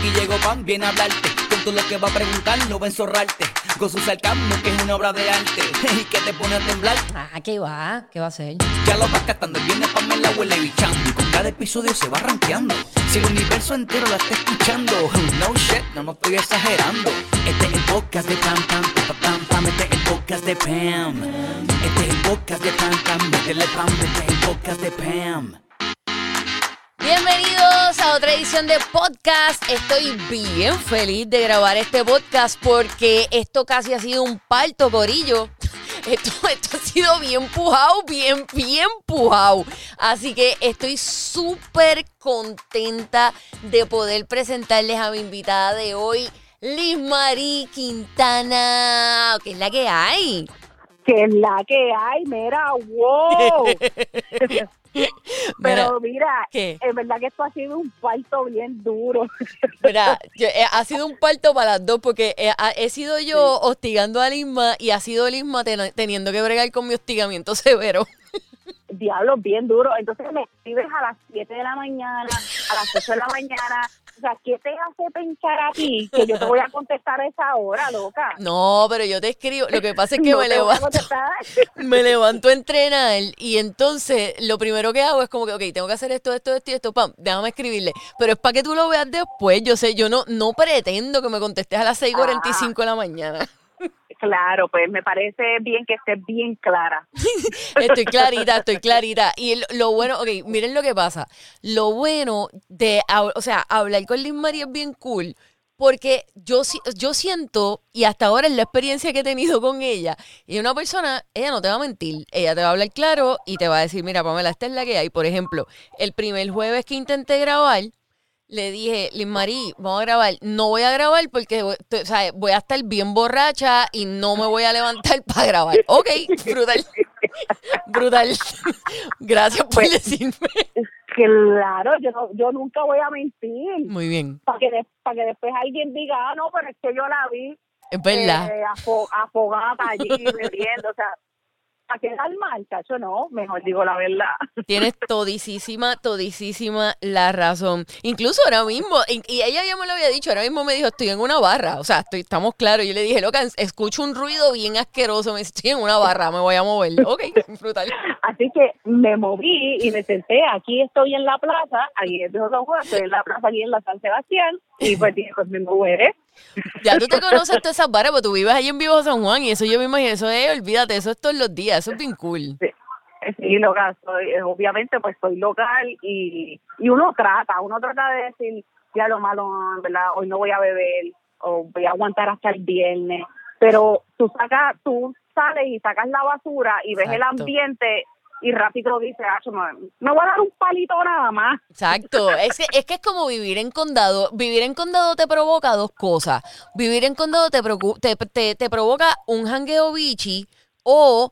Aquí llegó Pan, viene a hablarte. Con todo lo que va a preguntar, no va a enzorrarte. Con su sarcasmo, que es una obra de arte. Y que te pone a temblar. Ah, ¿qué va? ¿Qué va a hacer? Ya lo vas captando, el viernes Pamela huele bichando. Y con cada episodio se va rankeando. Si el universo entero la está escuchando. No shit, no me estoy exagerando. Este es el podcast de Pam Pam, pam, pam, pam. Este es el podcast de Pam. Este es el podcast de Pam Pam. Métele Pam, este es el podcast de Pam. Bienvenidos a otra edición de podcast. Estoy bien feliz de grabar este podcast porque esto casi ha sido un parto, corillo. Esto, esto ha sido bien pujado, bien, bien pujado. Así que estoy súper contenta de poder presentarles a mi invitada de hoy, Liz Marie Quintana, que es la que hay. que es la que hay, mira, wow. Pero mira, ¿Qué? es verdad que esto ha sido un parto bien duro. Mira, yo- eh, ha sido un parto para las dos porque eh, he sido yo hostigando a Lisma y ha sido Lisma ten- teniendo que bregar con mi hostigamiento severo. Diablo, bien duro. Entonces me escribes a las 7 de la mañana, a las 8 de la mañana. O sea, ¿qué te hace pensar a ti que yo te voy a contestar a esa hora, loca? No, pero yo te escribo. Lo que pasa es que No me levanto, me levanto a entrenar y entonces lo primero que hago es como que, ok, tengo que hacer esto, esto, esto y esto, pam, déjame escribirle. Pero es para que tú lo veas después. Yo sé, yo no, no pretendo que me contestes a las 6.45 de la mañana. Claro, pues me parece bien que estés bien clara. Estoy clarita, estoy clarita. Y lo bueno, ok, miren lo que pasa. Lo bueno de, o sea, hablar con Liz María es bien cool. Porque yo, yo siento, y hasta ahora es la experiencia que he tenido con ella, y una persona, ella no te va a mentir, ella te va a hablar claro y te va a decir, mira, Pamela, esta es la que hay. Por ejemplo, el primer jueves que intenté grabar, le dije, Liz Marí, vamos a grabar. No voy a grabar porque voy- o sea, voy a estar bien borracha y no me voy a levantar para grabar. Ok, brutal. Brutal. Gracias por Pues- decirme. Claro, yo, no- yo nunca voy a mentir. Muy bien. Para que, de- pa' que después alguien diga, ah, no, pero es que yo la vi Es verdad. eh, afo- afogada allí bebiendo, o sea, ¿a quedar mal, chacho? No, mejor digo la verdad. Tienes todisísima, todisísima la razón. Incluso ahora mismo, y y ella ya me lo había dicho, ahora mismo me dijo, estoy en una barra. O sea, estoy, estamos claros. Yo le dije, loca, escucho un ruido bien asqueroso. Me dice, estoy en una barra, me voy a mover. Ok, brutal. Así que me moví y me senté, aquí estoy en la plaza, ahí es de San Juan, estoy en la plaza aquí en la San Sebastián, y pues dije, pues me moveré. Ya tú te conoces todas esas barras, porque tú vives allí en Vivo San Juan y eso yo me imagino, eso es, olvídate, eso es todos los días, eso es bien cool. Sí, sí, loca, soy, eh, obviamente pues soy local y, y uno trata, uno trata de decir, ya lo malo, ¿verdad? Hoy no voy a beber o voy a aguantar hasta el viernes, pero tú sacas, tú sales y sacas la basura y ves el ambiente y rápido dices, ah, me, voy a dar un palito nada más. Exacto, es que, es que es como vivir en condado. Vivir en condado te provoca dos cosas. Vivir en condado te, te, te, te provoca un jangueo bichi o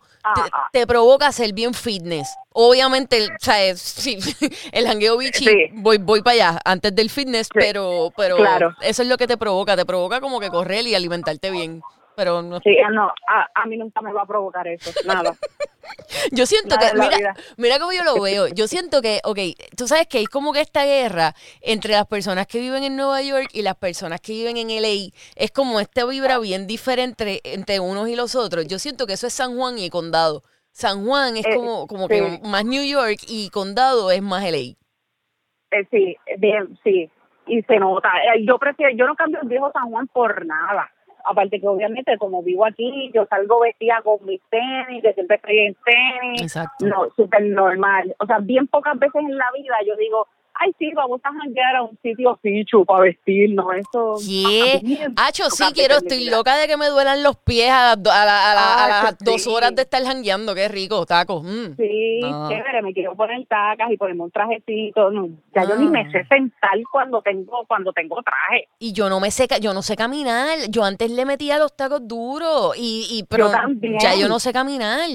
te, provoca ser bien fitness. Obviamente, el, o sea, es- sí, el jangueo bichi, Sí. voy, voy para allá antes del fitness, pero, pero claro. eso es lo que te provoca. Te provoca como que correr y alimentarte bien. Pero no, Sí, ah, no, a, a mí nunca me va a provocar eso, nada. Yo siento Nada que, mira, vida. mira cómo yo lo veo. Yo siento que, ok, tú sabes que hay como que esta guerra entre las personas que viven en Nueva York y las personas que viven en LA. Es como esta vibra bien diferente entre unos y los otros. Yo siento que eso es San Juan y Condado. San Juan es Eh, como, como que más New York y Condado es más LA. Eh, sí, bien, sí, y se nota. Eh, Yo prefiero, yo no cambio el viejo San Juan por nada. Aparte que obviamente como vivo aquí, yo salgo vestida con mis tenis, que siempre estoy en tenis. Exacto. No, súper normal. O sea, bien pocas veces en la vida yo digo, ay, sí, vamos a janguear a un sitio fichu para vestirnos. Eso. ¿Qué? bien Hacho, sí, quiero, estoy loca de que me duelan los pies a, la- a la- a las dos sí. horas de estar jangueando. Qué rico, tacos. mm. Sí, No. chévere, me quiero poner tacas y ponerme un trajecito. No, ya yo ni Ah. me sé sentar cuando tengo cuando tengo traje. Y yo no me sé, yo no sé caminar. Yo antes le metía los tacos duros y, y pero ya yo no sé caminar.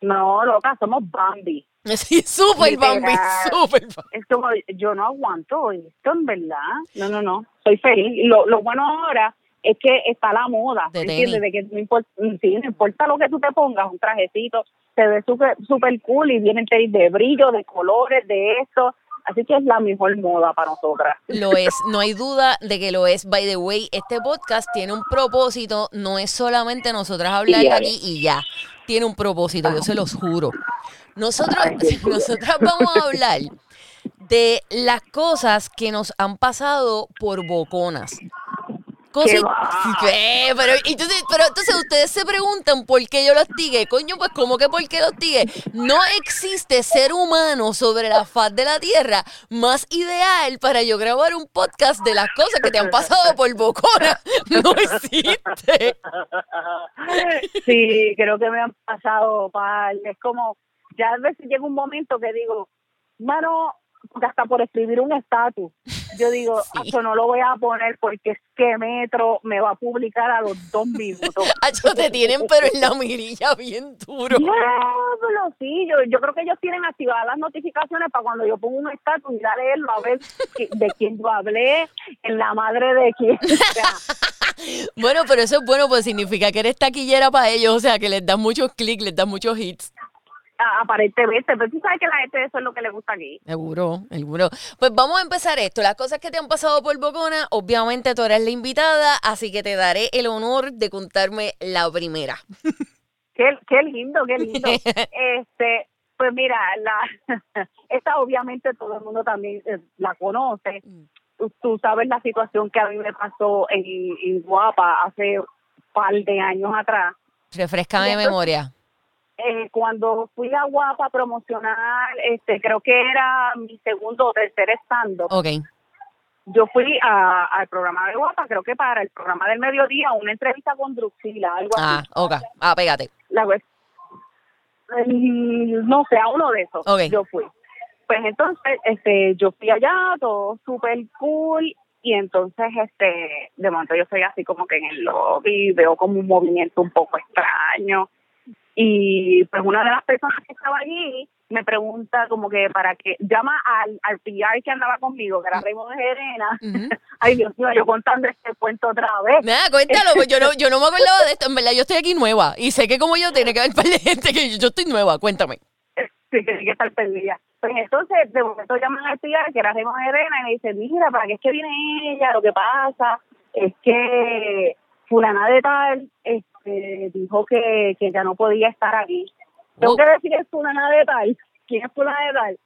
No, loca, somos Bambi. Sí, súper. Bambi, súper Bambi. Es como, yo no aguanto esto, en verdad. No, no, no. Soy feliz. Lo, lo bueno ahora es que está la moda. De ¿Entiendes? De que no importa, sí, no importa lo que tú te pongas, un trajecito, se ve súper super cool y vienen de brillo, de colores, de esto. Así que es la mejor moda para nosotras. Lo es, no hay duda de que lo es. By the way, este podcast tiene un propósito, no es solamente nosotras hablar Yeah. aquí y ya. Tiene un propósito, yo se los juro. Nosotros, nosotras vamos a hablar de las cosas que nos han pasado por boconas. Cosas. Pero, entonces, pero entonces ustedes se preguntan por qué yo los tigué. Coño, pues ¿cómo que por qué los tigué? No existe ser humano sobre la faz de la Tierra más ideal para yo grabar un podcast de las cosas que te han pasado por bocona. No existe. Sí, creo que me han pasado. Es como, ya a veces llega un momento que digo, mano, porque hasta por escribir un estatus, yo digo, Sí. eso no lo voy a poner porque es que Metro me va a publicar a los dos minutos. Hacho, te tienen pero en la mirilla bien duro. Diablo, sí, yo, yo creo que ellos tienen activadas las notificaciones para cuando yo pongo un estatus ir a leerlo a ver qui- de quién yo hablé, en la madre de quién. Bueno, pero eso es bueno, pues significa que eres taquillera para ellos, o sea, que les das muchos clics, les das muchos hits. Aparentemente, pero tú sabes que la gente eso es lo que le gusta aquí. Seguro, seguro. Pues vamos a empezar esto. Las cosas que te han pasado por Bocona, obviamente tú eres la invitada, así que te daré el honor de contarme la primera. Qué, qué lindo, qué lindo. este, pues mira, la esta obviamente todo el mundo también eh, la conoce. Tú, tú sabes la situación que a mí me pasó en, en Guapa hace un par de años atrás. Refrescame de memoria. Eh, cuando fui a Guapa a promocionar, este, creo que era mi segundo o tercer stand Ok. yo fui a- al programa de Guapa, creo que para el programa del mediodía, una entrevista con Druxila, algo Ah, así. ok. Ah, pégate. La web- Mm, no sé, a uno de esos Ok. yo fui. Pues entonces, este, yo fui allá, todo súper cool, y entonces, este, de momento yo estoy así como que en el lobby, veo como un movimiento un poco extraño, y pues una de las personas que estaba allí me pregunta como que para qué, llama al, al PR que andaba conmigo, que era Raymond Gerena, Ujú. ay Dios mío, yo contando este cuento otra vez, Nada, cuéntalo, pues yo no, yo no me acordaba de esto. En verdad, yo estoy aquí nueva y sé que como yo tiene que haber un par de gente que yo, yo estoy nueva. Cuéntame. sí, que tiene que estar perdida. Pues entonces, de momento llaman al PR, que era Raymond Gerena, y me dice, mira, ¿para qué es que viene ella? Lo que pasa es que fulana de tal este, dijo que, que ya no podía estar aquí. Tengo Oh. que decir es fulana de tal. ¿Quién es fulana de tal?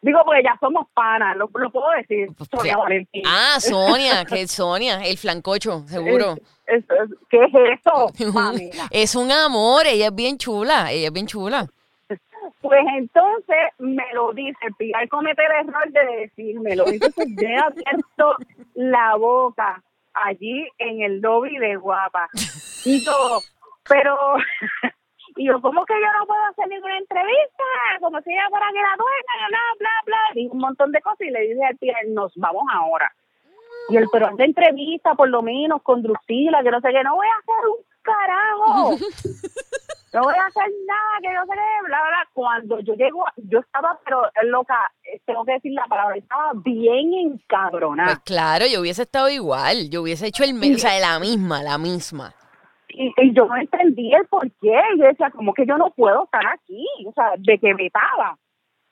Digo, porque ya somos panas, lo, lo puedo decir. Sonia Valentín. Ah, Sonia, que es Sonia, el flancocho, seguro. Es- es- ¿Qué es eso? Pamela? Es un amor, ella es bien chula, ella es bien chula. Pues entonces me lo dice, el comete el error de decírmelo. Entonces yo he abierto la boca allí en el lobby de Guapa. Y yo, pero, y yo, ¿cómo que yo no puedo hacer ninguna entrevista? Como si ella fuera que la dueña, bla, bla, bla. Dije un montón de cosas y le dije al Pilar, nos vamos ahora. Y él, pero esta entrevista por lo menos con Drusila, que no sé qué, no voy a hacer un carajo no voy a hacer nada, que yo sé bla, bla, bla. Cuando yo llego, yo estaba, pero loca, eh, tengo que decir la palabra, estaba bien Pues encabronada. claro, yo hubiese estado igual, yo hubiese hecho el, me- o sea, la misma, la misma. Y, y yo no entendí el por qué. Yo decía, como que yo no puedo estar aquí? O sea, de que me estaba.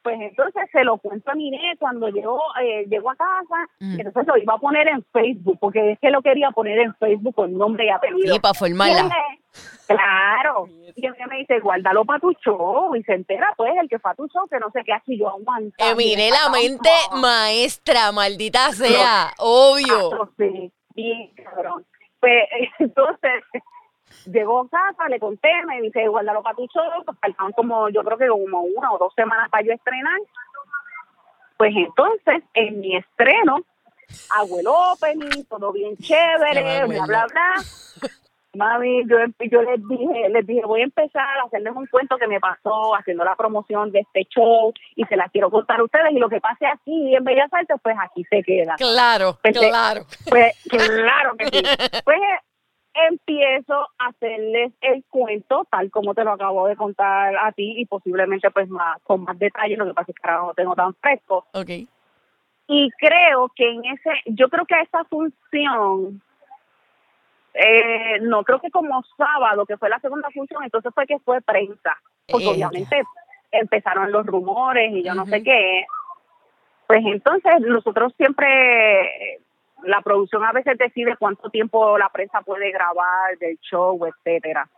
Pues entonces se lo cuento a mi nene cuando llegó, eh, llegó a casa, Mm. entonces lo iba a poner en Facebook, porque es que lo quería poner en Facebook con nombre y apellido. Sí, para Y él formarla. me- Claro. Y él me dice, guárdalo para tu show. Y se entera, pues, el que fue a tu show, que no sé qué, así yo aguanto. Eminé la mente maestra, maldita sea, obvio. Sí, bien cabrón. Pues entonces llegó a casa, le conté, me dice, guárdalo para tu show. Pues faltaban como, yo creo que como una o dos semanas para yo estrenar. Pues entonces, en mi estreno, hago el opening, todo bien chévere, bla, bla, bla. Mami, yo, yo les dije, les dije, voy a empezar a hacerles un cuento que me pasó haciendo la promoción de este show y se la quiero contar a ustedes y lo que pase aquí en Bellas Artes, pues aquí se queda. Claro, Pensé- claro. Pues claro que sí. Pues eh, empiezo a hacerles el cuento tal como te lo acabo de contar a ti y posiblemente pues más con más detalle, lo que pasa es que ahora no tengo tan fresco. Ok. Y creo que en ese, yo creo que esa función, eh, no creo que como sábado, que fue la segunda función, entonces fue que fue prensa, porque Eh, obviamente empezaron los rumores y yo no sé qué. Pues entonces nosotros siempre, la producción a veces decide cuánto tiempo la prensa puede grabar del show, etcétera.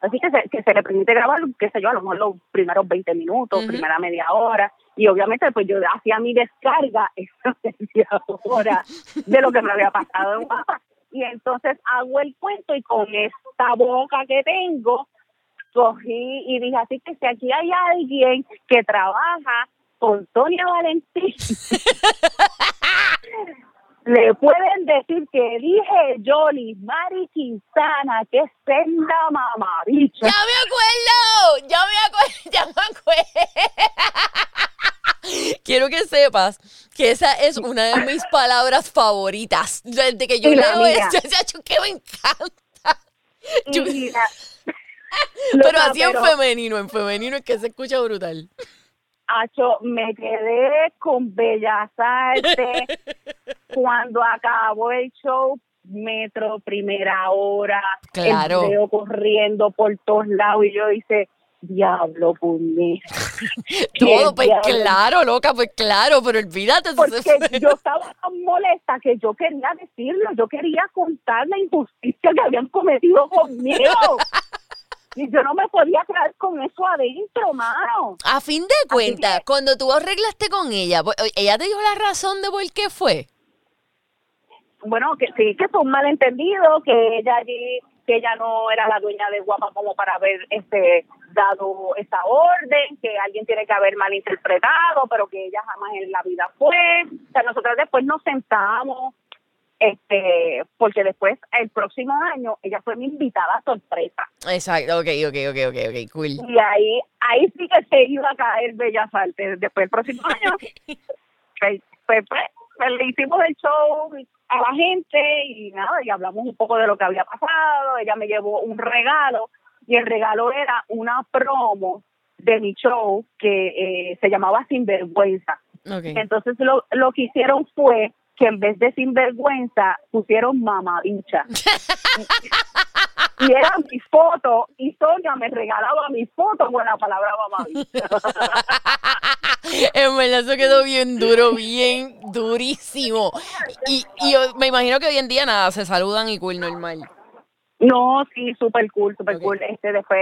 Así que se, que se le permite grabar, qué sé yo, a lo mejor los primeros 20 minutos, primera media hora. Y obviamente, pues yo hacía mi descarga esa media hora de lo que me había pasado en Guapa. Y entonces hago el cuento y con esta boca que tengo, cogí y dije, así que si aquí hay alguien que trabaja con Sonia Valentín, le pueden decir que dije yo, Mari Quintana, que es senda mamabicha. ¡Ya me acuerdo! ¡Ya me acuerdo! ¡Ya me acuerdo! Quiero que sepas que esa es una de mis palabras favoritas. Desde que yo leo ese hecho que me encanta. Yo- pero así en femenino, en femenino es que se escucha brutal. Acho, me quedé con Bellas Artes cuando acabó el show. Metro, primera hora, Claro. el corriendo por todos lados y yo hice, diablo, puñeta. Todo, pues diablo. claro, loca, pues claro, pero olvídate. se. Porque yo estaba tan molesta que yo quería decirlo, yo quería contar la injusticia que habían cometido conmigo. Y yo no me podía quedar con eso adentro, mano. A fin de cuentas, que- cuando tú arreglaste con ella, pues, ella te dijo la razón de por qué fue. Bueno, que sí, que fue un malentendido, que ella allí, que ella no era la dueña de Guapa como para haber este dado esa orden, que alguien tiene que haber malinterpretado, pero que ella jamás en la vida fue. O sea, nosotros después nos sentamos, este, porque después, el próximo año, ella fue mi invitada sorpresa. Exacto, ok, ok, ok, ok, ok, cool. Y ahí, ahí sí que se iba a caer Bellas Artes. Después el próximo año, pues, pues, pues, pues, le hicimos el show a la gente y nada, y hablamos un poco de lo que había pasado. Ella me llevó un regalo y el regalo era una promo de mi show que eh, se llamaba Sinvergüenza. Ok. Entonces lo, lo que hicieron fue que en vez de sinvergüenza pusieron mamabicha. y era mi foto y Sonia me regalaba mi foto con la palabra mamabicha. en verdad eso quedó bien duro, bien durísimo. Y, y yo me imagino que hoy en día nada, se saludan y cool normal. No, sí, súper cool, súper cool. Este, después,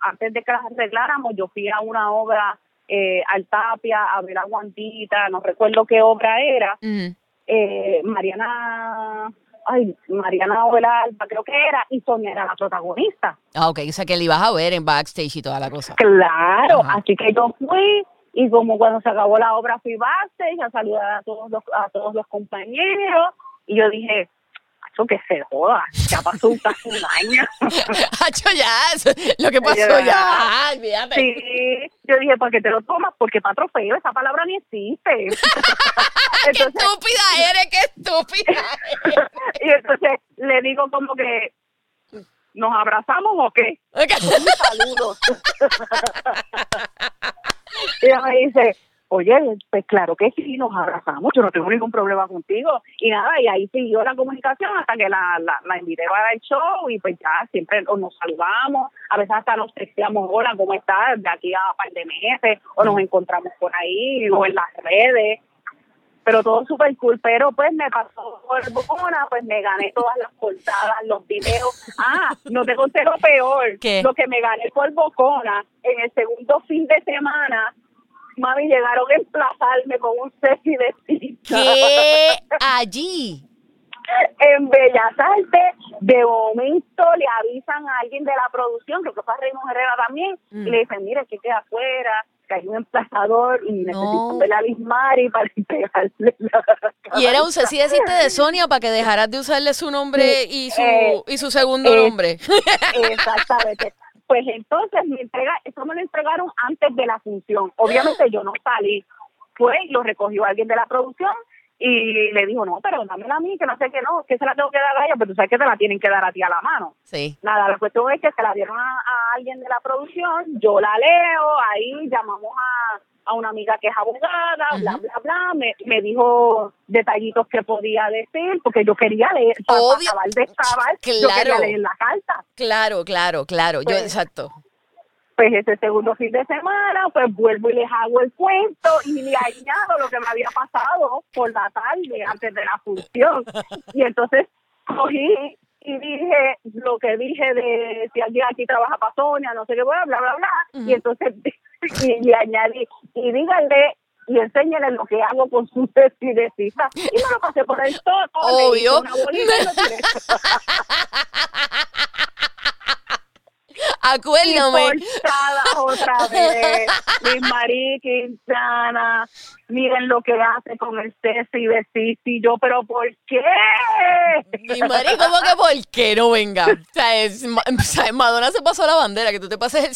antes de que las arregláramos, yo fui a una obra eh, al Tapia a ver a Guantita, no recuerdo qué obra era. Ujú. Eh, Mariana, ay, Mariana Ovelalba creo que era, y Sonia era la protagonista. Ah, ok, o sea que le ibas a ver en backstage y toda la cosa. Claro, Ajá. así que yo fui y como cuando se acabó la obra fui backstage a saludar a todos los, a todos los compañeros y yo dije, eso que se joda, ya pasó casi un año. Hacho, ya, lo que pasó Ya. ya, olvídate. sí, yo dije, ¿por qué te lo tomas? Porque para trofeo esa palabra ni existe. ¡Qué entonces, estúpida eres, qué estúpida eres! y entonces le digo como que, ¿nos abrazamos o qué? Ok. saludos. y ella me dice, oye, pues claro que sí, nos abrazamos, yo no tengo ningún problema contigo. Y nada, y ahí siguió la comunicación hasta que la, la, la invité a el show y pues ya siempre nos saludamos, a veces hasta nos texteamos, hola, ¿cómo estás? De aquí a un par de meses, o nos encontramos por ahí, o en las redes. Pero todo súper cool, pero pues me pasó por Bocona, pues me gané todas las portadas, los videos. Ah, no te conté lo peor. ¿Qué? Lo que me gané por Bocona, en el segundo fin de semana, mami, llegaron a emplazarme con un selfie de cita. ¿Qué? Allí. En Bellas Artes, de momento le avisan a alguien de la producción, creo que fue a Raymond Herrera también, Mm. y le dicen, mire, que queda afuera, que hay un emplazador y necesito No. ver a Liz Mari para entregarle la Y era un sí deciste de Sonia para que dejaras de usarle su nombre y su, Eh, y su segundo eh, nombre. Exactamente. Pues entonces me entrega, eso me lo entregaron antes de la función. Obviamente yo no salí. Fue y lo recogió alguien de la producción y le dijo, no, pero dámela a mí, que no sé qué, no, que se la tengo que dar a ella, pero tú sabes que te la tienen que dar a ti a la mano. Sí. Nada, la cuestión es que se la dieron a, a alguien de la producción, yo la leo, ahí llamamos a, a una amiga que es abogada, bla, bla, bla, me, me dijo detallitos que podía decir, porque yo quería leer, para, Obvio. acabar de yo Claro. quería leer la carta. Claro, claro, claro. Yo, Pues, exacto. Pues ese segundo fin de semana, pues vuelvo y les hago el cuento y le añado lo que me había pasado por la tarde antes de la función. Y entonces cogí y dije lo que dije de si alguien aquí trabaja para Sonia, no sé qué, bla, bla, bla, bla. Y entonces y le añadí, y díganle y enséñale lo que hago con su tesidecita. Y me lo pasé por el todo. Obvio. Una bolita y lo tiré. Acuérdame. Y otra vez. Luis Marí Quintana. Miren lo que hace con el Ceci de Sisi. Yo, pero ¿por qué? Mi marido, ¿cómo que por qué no venga? O sea, es, Ma- o sea, Madonna se pasó la bandera, que tú te pases el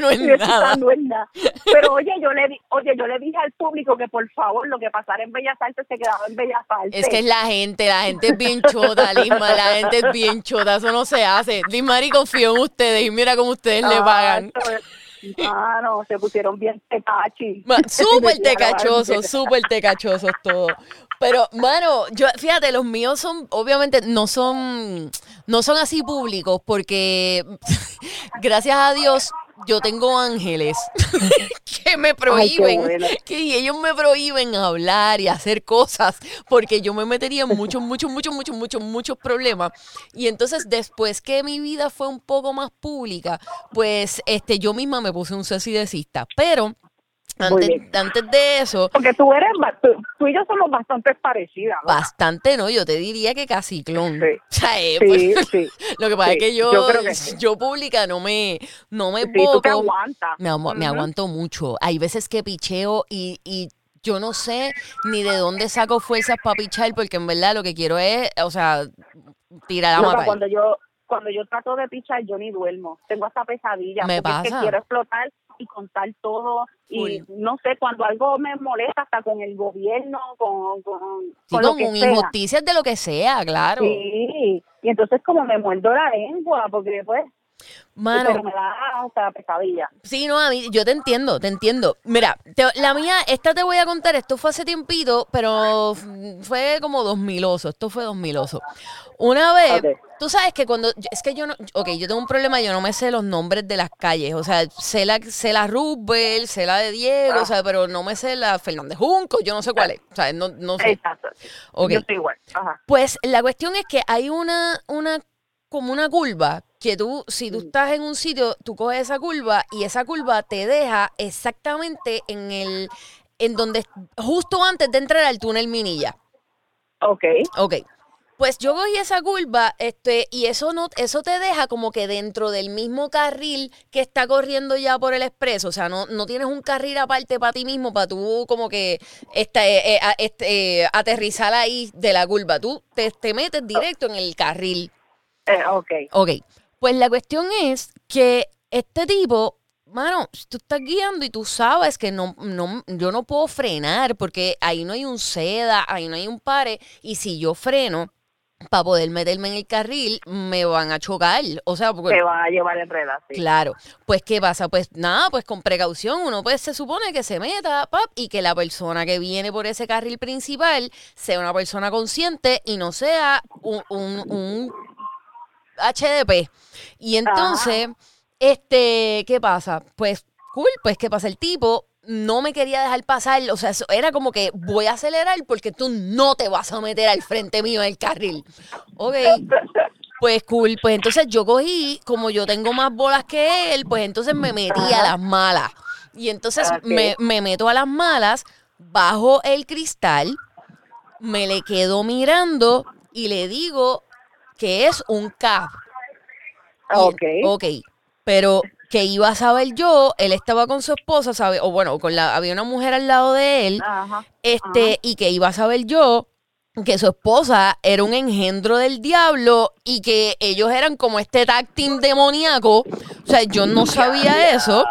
no es Y nada. no es nada. Pero oye, yo le di, oye, yo le dije al público que por favor lo que pasara en Bellas Artes se quedaba en Bellas Artes. Es que es la gente, la gente es bien chota, Lisma, la gente es bien chota, eso no se hace. Liz Mari confío en ustedes y mira cómo ustedes le pagan. Ah, no, se pusieron bien tecachi. Ma- Súper tecachosos, súper tecachosos todo. Pero, mano, yo, fíjate, los míos son, obviamente, no son, no son así públicos, porque gracias a Dios, yo tengo ángeles que me prohíben, bueno. que ellos me prohíben hablar y hacer cosas, porque yo me metería en muchos, muchos, muchos, muchos, muchos, muchos problemas. Y entonces, después que mi vida fue un poco más pública, pues, este, yo misma me puse un cesidecista. Pero, antes, de eso, Porque tú eres, tú, tú y yo somos bastante parecidas. ¿no? bastante, ¿no? Yo te diría que casi clon. Sí. O sea, eh, Sí, pues, sí. Lo que pasa es que yo, yo que pública no me, no me tú te. Me, aguanto mucho. Hay veces que picheo y, y yo no sé ni de dónde saco fuerzas para pichar, porque en verdad lo que quiero es, o sea, tirar a No, matar. cuando yo cuando yo trato de pichar yo ni duermo tengo hasta pesadilla Me es pasa. que quiero explotar y contar todo y no sé cuando algo me molesta hasta con el gobierno con con, Sí, con injusticias de lo que sea, claro. sí y entonces como me muerdo la lengua porque pues Mano, pero me da hasta pesadilla Sí, no, a mí, yo te entiendo, te entiendo. Mira, te- la mía, esta te voy a contar, esto fue hace tiempito, pero fue como dos miloso, esto fue dos miloso. Una vez, tú sabes que cuando, es que yo no, ok, yo tengo un problema, yo no me sé los nombres de las calles, o sea, sé la, sé la Roosevelt, sé la de Diego, o sea, pero no me sé la Fernández Junco, yo no sé cuál es, o sea, no, no sé. exacto yo estoy igual Ajá. Pues la cuestión es que hay una, una, como una curva que tú, si tú Mm. estás en un sitio, tú coges esa curva y esa curva te deja exactamente en el, en donde, justo antes de entrar al túnel Minilla. okay Ok. Pues yo cogí esa curva, este, y eso no, eso te deja como que dentro del mismo carril que está corriendo ya por el expreso. O sea, no, no tienes un carril aparte para ti mismo, para tú como que este, eh, a- este, eh, aterrizar ahí de la curva. Tú te, te metes directo en el carril. eh, okay Ok. Pues la cuestión es que este tipo, mano, si tú estás guiando y tú sabes que no, no, yo no puedo frenar porque ahí no hay un seda, ahí no hay un pare, y si yo freno para poder meterme en el carril, me van a chocar. O sea, porque te van a llevar enredas sí. Claro, pues ¿qué pasa? Pues nada, pues con precaución uno pues se supone que se meta pap, y que la persona que viene por ese carril principal sea una persona consciente y no sea un, un- un HDP. Y entonces, este, ¿qué pasa? Pues cool, pues ¿qué pasa? El tipo no me quería dejar pasar, o sea, era como que voy a acelerar porque tú no te vas a meter al frente mío del carril. Ok. Pues cool, pues entonces yo cogí, como yo tengo más bolas que él, pues entonces me metí a las malas. Y entonces me meto a las malas, bajo el cristal, me le quedo mirando y le digo que es un cap. Ok. Ok, pero que iba a saber yo, él estaba con su esposa, ¿sabe? O bueno, con la, había una mujer al lado de él, Ajá. este, y que iba a saber yo que su esposa era un engendro del diablo y que ellos eran como este tag team demoníaco. O sea, yo no sabía eso.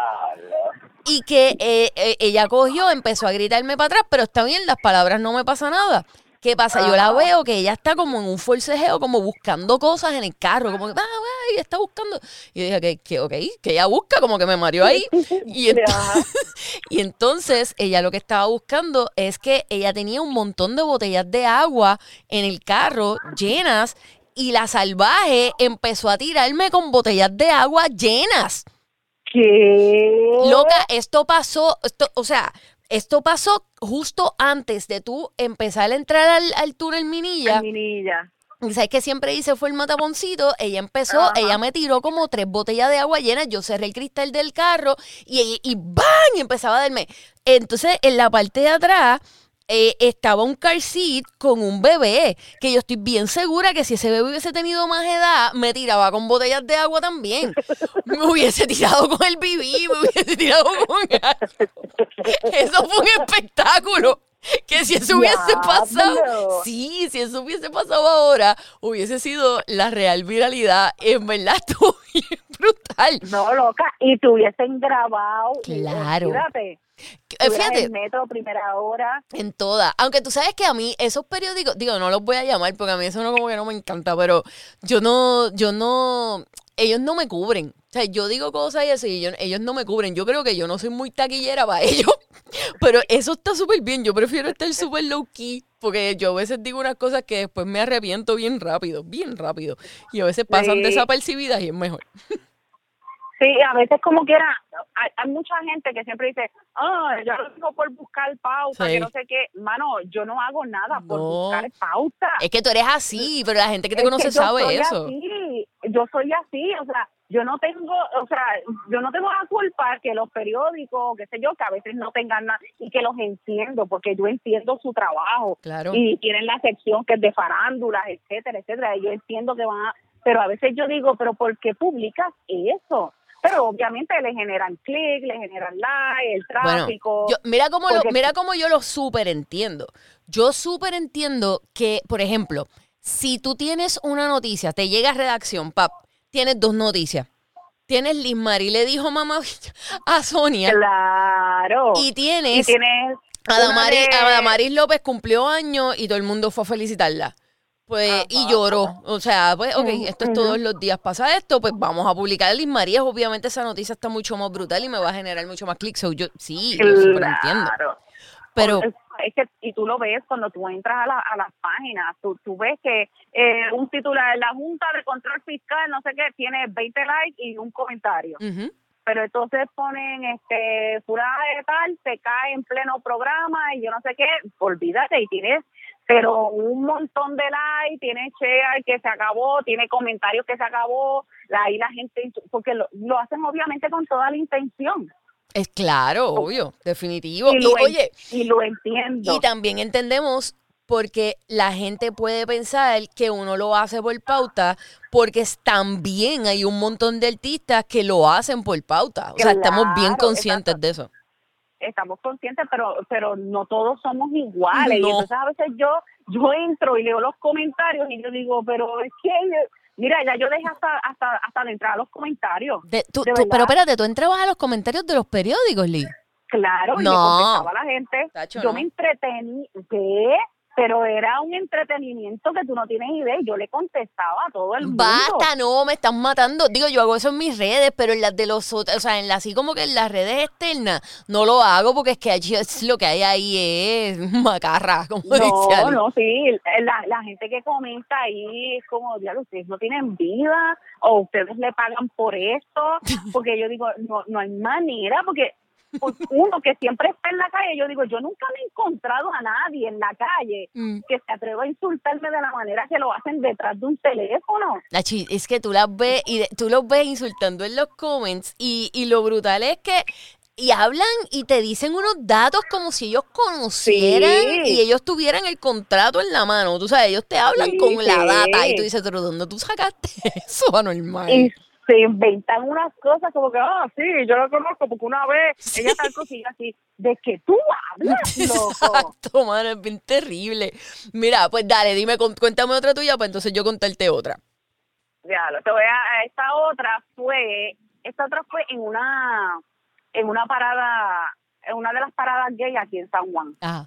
Y que eh, eh, ella cogió, empezó a gritarme para atrás, pero está bien, las palabras no me pasa nada. ¿Qué pasa? Yo la veo que ella está como en un forcejeo, como buscando cosas en el carro, como que, ah, güey, está buscando. Y yo dije que, que, ok, que ella busca, como que me mareó ahí. Y, ent- Ajá. y entonces ella lo que estaba buscando es que ella tenía un montón de botellas de agua en el carro llenas y la salvaje empezó a tirarme con botellas de agua llenas. ¿Qué? Loca, esto pasó, esto, o sea, esto pasó justo antes de tú empezar a entrar al, al túnel Minilla. Minilla. Y sabes que siempre hice fue el mataponcito. Ella empezó, Ajá. ella me tiró como tres botellas de agua llenas. Yo cerré el cristal del carro y, y ¡bang! Y empezaba a darme. Entonces, en la parte de atrás eh, estaba un car seat con un bebé. Que yo estoy bien segura que si ese bebé hubiese tenido más edad, me tiraba con botellas de agua también. Me hubiese tirado con el bibí, me hubiese tirado con algo. Eso fue un espectáculo. Que si eso hubiese pasado, sí, si eso hubiese pasado ahora, hubiese sido la real viralidad. En verdad, estuvo brutal. No, loca. Y te hubiesen grabado. Claro. Fíjate. Eh, Fíjate, en metro, primera hora. en toda. Aunque tú sabes que a mí esos periódicos, digo, no los voy a llamar porque a mí eso no como que no me encanta, pero yo no, yo no, ellos no me cubren. O sea, yo digo cosas y así, yo- ellos no me cubren. Yo creo que yo no soy muy taquillera para ellos, pero eso está súper bien. Yo prefiero estar súper low key porque yo a veces digo unas cosas que después me arrepiento bien rápido, bien rápido. Y a veces pasan Sí. desapercibidas y es mejor. Sí, a veces como quiera, hay, hay mucha gente que siempre dice, ah, yo lo digo por buscar pauta, Sí. que no sé qué. Mano, yo no hago nada por buscar pauta. Es que tú eres así, pero la gente que te Es conoce yo sabe soy eso. Así, yo soy así, o sea, yo no tengo, o sea, yo no tengo la culpa que los periódicos, qué sé yo, que a veces no tengan nada y que los entiendo, porque yo entiendo su trabajo Claro. y tienen la sección que es de farándulas, etcétera, etcétera, y yo entiendo que van a, pero a veces yo digo, pero ¿por qué publicas eso? Pero obviamente le generan clic, le generan like, el Bueno, tráfico. yo, mira cómo lo, mira cómo yo lo súper entiendo. Yo súper entiendo que, por ejemplo, si tú tienes una noticia, te llega a redacción, pap, tienes dos noticias. Tienes Liz Mari le dijo mamá a Sonia Claro. y y tienes tienes a una Damaris, de- a Damaris López cumplió años y todo el mundo fue a felicitarla. Pues, y lloró. O sea, pues, ok, esto es todos los días pasa esto, pues vamos a publicar a Liz María. Obviamente esa noticia está mucho más brutal y me va a generar mucho más clics. So, yo, sí, yo súper entiendo. Claro. Pero, es, que y tú lo ves cuando tú entras a, la- a las páginas, tú, tú ves que eh, un titular la Junta de Control Fiscal, no sé qué, tiene 20 likes y un comentario. Pero entonces ponen, este, fulana de tal, se cae en pleno programa y yo no sé qué, olvídate y tienes, pero un montón de likes, tiene share que se acabó, tiene comentarios que se acabó, ahí la gente, porque lo, lo hacen obviamente con toda la intención. es claro, obvio, definitivo. Y lo, en- oye, y lo entiendo. y también entendemos porque la gente puede pensar que uno lo hace por pauta, porque también hay un montón de artistas que lo hacen por pauta. O sea, estamos bien conscientes exacto. de eso. Estamos conscientes, pero pero no todos somos iguales. No. Y entonces a veces yo yo entro y leo los comentarios y yo digo, pero es que, mira, ya yo dejé hasta hasta hasta de entrar a los comentarios. De- tú- De tú- pero espérate, tú entrabas a los comentarios de los periódicos, Lee. Claro, y No. le contestaba a la gente. Tacho, yo no. me entretení, ¿qué? Pero era un entretenimiento que tú no tienes idea. y Yo le contestaba a todo el mundo. Basta, no, me están matando. Digo, yo hago eso en mis redes, pero en las de los otros, o sea, en las así como que en las redes externas, no lo hago porque es que allí es lo que hay ahí es macarra, como dice No, Ali. no, sí, la, la gente que comenta ahí es como, diablo, ustedes no tienen vida o ustedes le pagan por esto, porque yo digo, no, no hay manera, porque pues, uno que siempre está en la calle, yo digo, yo nunca me he encontrado a nadie en la calle Mm. que se atreva a insultarme de la manera que lo hacen detrás de un teléfono. Nachi, es que tú las ves y de- tú los ves insultando en los comments y, y lo brutal es que y hablan y te dicen unos datos como si ellos conocieran Sí. y ellos tuvieran el contrato en la mano. Tú sabes, ellos te hablan Sí, con la data y tú dices, pero ¿dónde tú sacaste eso, anormal? Y se inventan unas cosas como que, ah, sí, yo lo conozco porque una vez ella tal cosilla así, de que tú hablas, loco. Exacto, mano, es bien terrible. Mira, pues dale, dime, cuéntame otra tuya, pues entonces yo contarte otra. Ya, lo te voy a, esta otra fue, esta otra fue en una, en una parada, en una de las paradas gay aquí en San Juan. Ajá.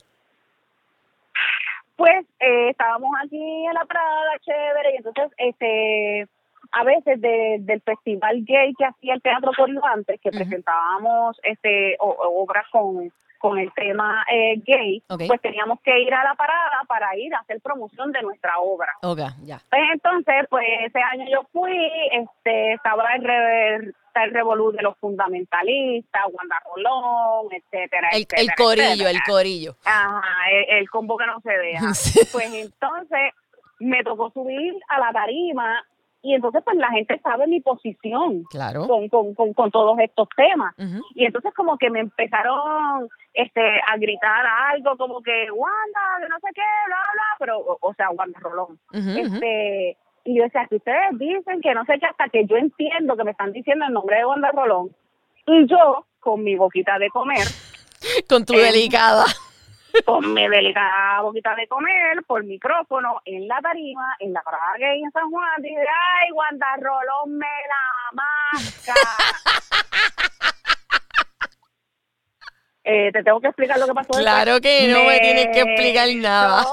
Pues eh, estábamos aquí en la parada, chévere, y entonces, este, a veces de- del festival gay que hacía el Teatro Corio antes, que presentábamos, este, o- obras con, con el tema eh, gay, pues teníamos que ir a la parada para ir a hacer promoción de nuestra obra. Pues entonces, pues ese año yo fui, este, estaba el, re- está el revolú de los fundamentalistas, Wanda Rolón, etcétera, El, etcétera, el corillo, etcétera. el corillo. Ajá, el, el combo que no se deja. Pues entonces me tocó subir a la tarima y entonces pues la gente sabe mi posición Claro. con, con, con, con todos estos temas. Y entonces como que me empezaron este a gritar algo como que Wanda, que no sé qué, bla, bla, pero, o, o sea, Wanda Rolón. Este Y yo decía, que ustedes dicen que no sé qué, hasta que yo entiendo que me están diciendo el nombre de Wanda Rolón. Y yo, con mi boquita de comer, Con tu Eh, delicada. Con mi delicada boquita de comer por micrófono en la tarima, en la parada gay en San Juan, dije, ay, Wanda Rolón me la masca. eh, te tengo que explicar lo que pasó. después. Claro que no me tienes que explicar nada.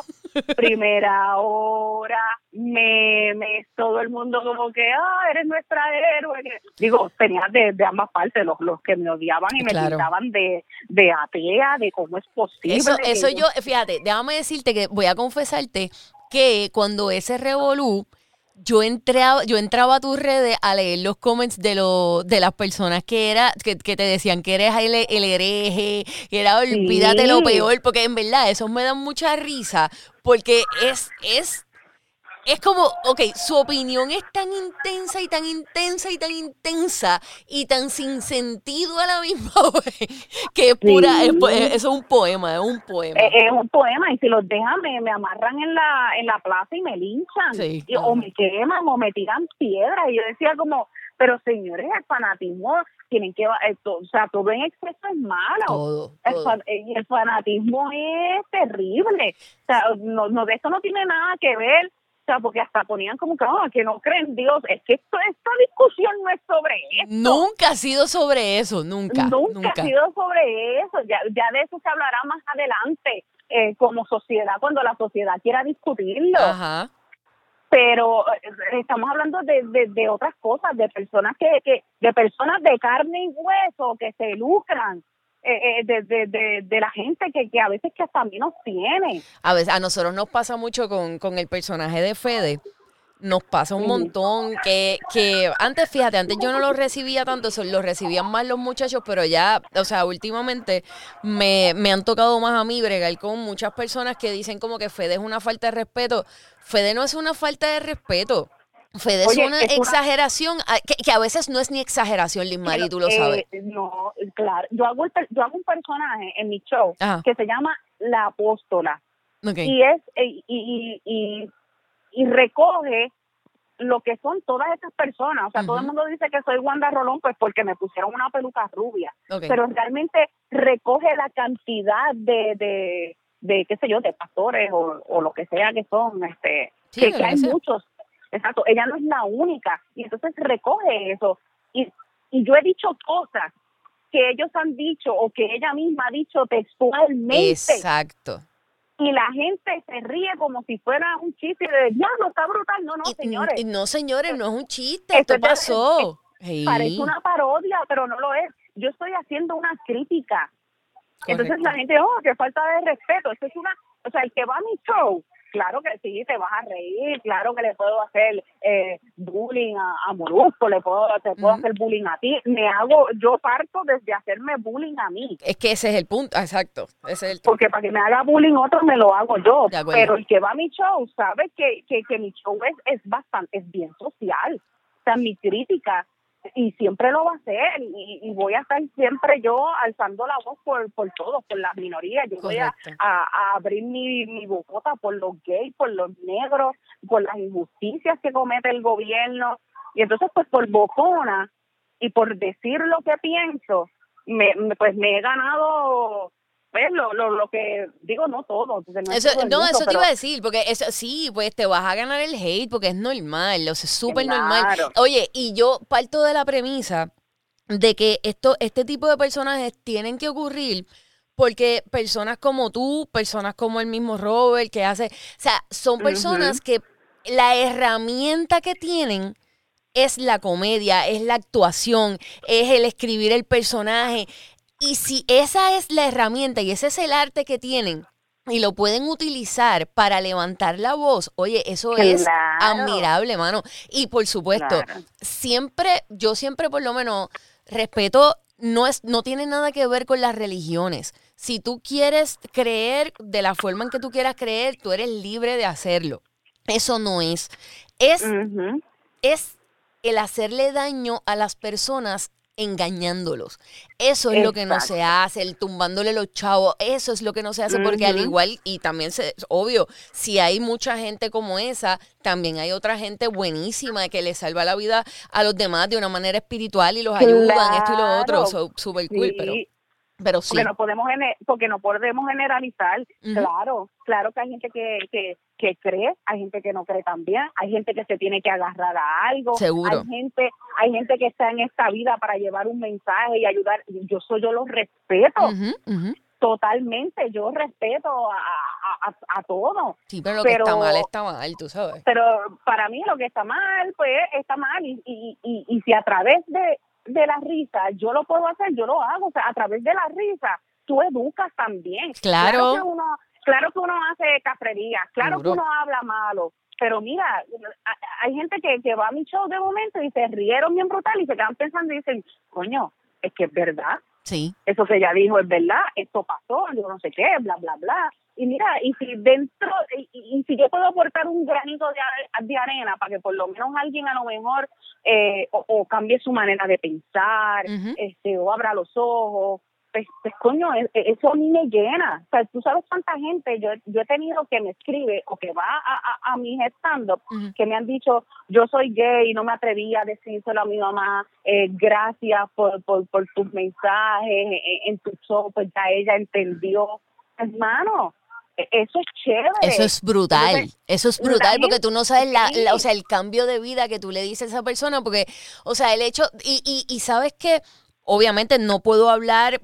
Primera hora, memes, todo el mundo como que, ah, eres nuestra héroe. Digo, tenía de, de ambas partes, los, los que me odiaban y me Claro. pintaban de, de atea, de cómo es posible. Eso, eso yo, fíjate, déjame decirte que voy a confesarte que cuando ese revolú, yo entraba, yo entraba a tus redes a leer los comments de los de las personas que era, que, que te decían que eres el, el hereje, que era olvídate lo peor, porque en verdad eso me da mucha risa, porque es, es es como, ok, su opinión es tan intensa y tan intensa y tan intensa y tan sin sentido a la misma vez que es pura, Sí. es un poema, es un poema. Eh, es un poema y si los dejan me, me amarran en la en la plaza y me linchan Sí, Y- o me queman o me tiran piedras y yo decía como pero señores el fanatismo tienen que esto, o sea todo en exceso es malo todo, el, todo. fan- eh, el fanatismo es terrible o sea no, no de esto no tiene nada que ver sea porque hasta ponían como que ah, que no creen en Dios es que esto esta discusión no es sobre esto Nunca ha sido sobre eso, nunca, nunca, nunca. ha sido sobre eso. Ya, ya de eso se hablará más adelante eh, como sociedad, cuando la sociedad quiera discutirlo. Ajá. Pero eh, estamos hablando de, de, de otras cosas, de personas que, que de personas de carne y hueso que se lucran. Eh, eh, de, de, de, de la gente que, que a veces que hasta menos tiene. A veces, a nosotros nos pasa mucho con, con el personaje de Fede. Nos pasa un montón que, que antes, fíjate, antes yo no lo recibía tanto, eso lo recibían más los muchachos, pero ya, o sea, últimamente me, me han tocado más a mí bregar con muchas personas que dicen como que Fede es una falta de respeto. Fede no es una falta de respeto. Fede Oye, es una es exageración, a- que, que a veces no es ni exageración, Liz Mari, tú lo Eh, sabes. No, claro. Yo hago, el yo hago un personaje en mi show Ajá. que se llama La Apóstola. Y es eh, y, y, y, y recoge lo que son todas estas personas. O sea, todo el mundo dice que soy Wanda Rolón, pues porque me pusieron una peluca rubia. Pero realmente recoge la cantidad de, de, de qué sé yo, de pastores o, o lo que sea que son, este, Sí, que, hay sea. muchos. Exacto, ella no es la única. Y entonces recoge eso. Y, y yo he dicho cosas que ellos han dicho o que ella misma ha dicho textualmente Exacto. y la gente se ríe como si fuera un chiste de diablo, está brutal. No, no, Y- señores. no, señores, no es un chiste, Esto esto es de- pasó. Parece una parodia, pero no lo es. Yo estoy haciendo una crítica. Entonces la gente, oh, qué falta de respeto. Esto es una, o sea, el que va a mi show, claro que sí, te vas a reír, claro que le puedo hacer eh, bullying a, a Molusco, le puedo, te puedo hacer bullying a ti. Me hago, yo parto desde hacerme bullying a mí. Es que ese es el punto, exacto. Ese es el porque para que me haga bullying otro me lo hago yo. Pero el que va a mi show sabe que, que, que mi show es, es bastante, es bien social. O sea, mi crítica, y siempre lo va a hacer, y, y voy a estar siempre yo alzando la voz por, por todos, por las minorías. Yo voy a, Correcto. a, a abrir mi, mi bocota por los gays, por los negros, por las injusticias que comete el gobierno. Y entonces, pues por bocona y por decir lo que pienso, me, me- pues me he ganado pues lo, lo, lo que digo no todo entonces, no, es Eso, no, eso te iba a decir, porque eso sí, pues te vas a ganar el hate, porque es normal, o sea, es súper normal. Oye, y yo parto de la premisa de que esto, este tipo de personajes tienen que ocurrir porque personas como tú, personas como el mismo Robert, que hace, o sea, son personas que la herramienta que tienen es la comedia, es la actuación, es el escribir el personaje. Y si esa es la herramienta y ese es el arte que tienen y lo pueden utilizar para levantar la voz, oye, eso es admirable, mano. Y por supuesto, Claro. siempre, yo siempre por lo menos respeto, no, es, no tiene nada que ver con las religiones. Si tú quieres creer de la forma en que tú quieras creer, tú eres libre de hacerlo. Eso no es. Es, es el hacerle daño a las personas engañándolos. Eso es lo que no se hace, el tumbándole los chavos, eso es lo que no se hace porque al igual, y también se, obvio, si hay mucha gente como esa, también hay otra gente buenísima que le salva la vida a los demás de una manera espiritual y los ayudan, esto y lo otro, Claro. so- cool, Sí, pero sí. porque no podemos porque no podemos generalizar claro claro que hay gente que, que que cree hay gente que no cree también hay gente que se tiene que agarrar a algo Seguro. hay gente hay gente que está en esta vida para llevar un mensaje y ayudar yo soy yo los respeto totalmente yo respeto a a, a, a todo Sí, pero lo que está Pero- mal está mal, tú sabes. pero para mí lo que está mal pues está mal y y, y, y si a través de de la risa yo lo puedo hacer yo lo hago o sea a través de la risa tú educas también Claro. que uno claro que uno hace cafrerías claro que uno habla malo pero mira hay gente que, que va a mi show de momento y se rieron bien brutal y se quedan pensando y dicen coño es que es verdad Sí. eso que ella dijo es verdad, esto pasó, yo no sé qué, bla, bla, bla. Y mira, y si dentro, y, y- si yo puedo aportar un granito de, de arena para que por lo menos alguien a lo mejor eh, o, o cambie su manera de pensar, este o abra los ojos, pues, pues, coño, e- e- eso a mí me llena. O sea, tú sabes cuánta gente yo, yo he tenido que me escribe o que va a, a, a mis stand-up que me han dicho, yo soy gay, no me atreví a decírselo a mi mamá, eh, gracias por, por, por tus mensajes en, en tu show, pues ya ella entendió. Hermano, e- eso es chévere. Eso es brutal, Entonces, eso es brutal porque tú no sabes la, o sea, el cambio de vida que tú le dices a esa persona, porque, o sea, el hecho, y, y, y sabes que obviamente no puedo hablar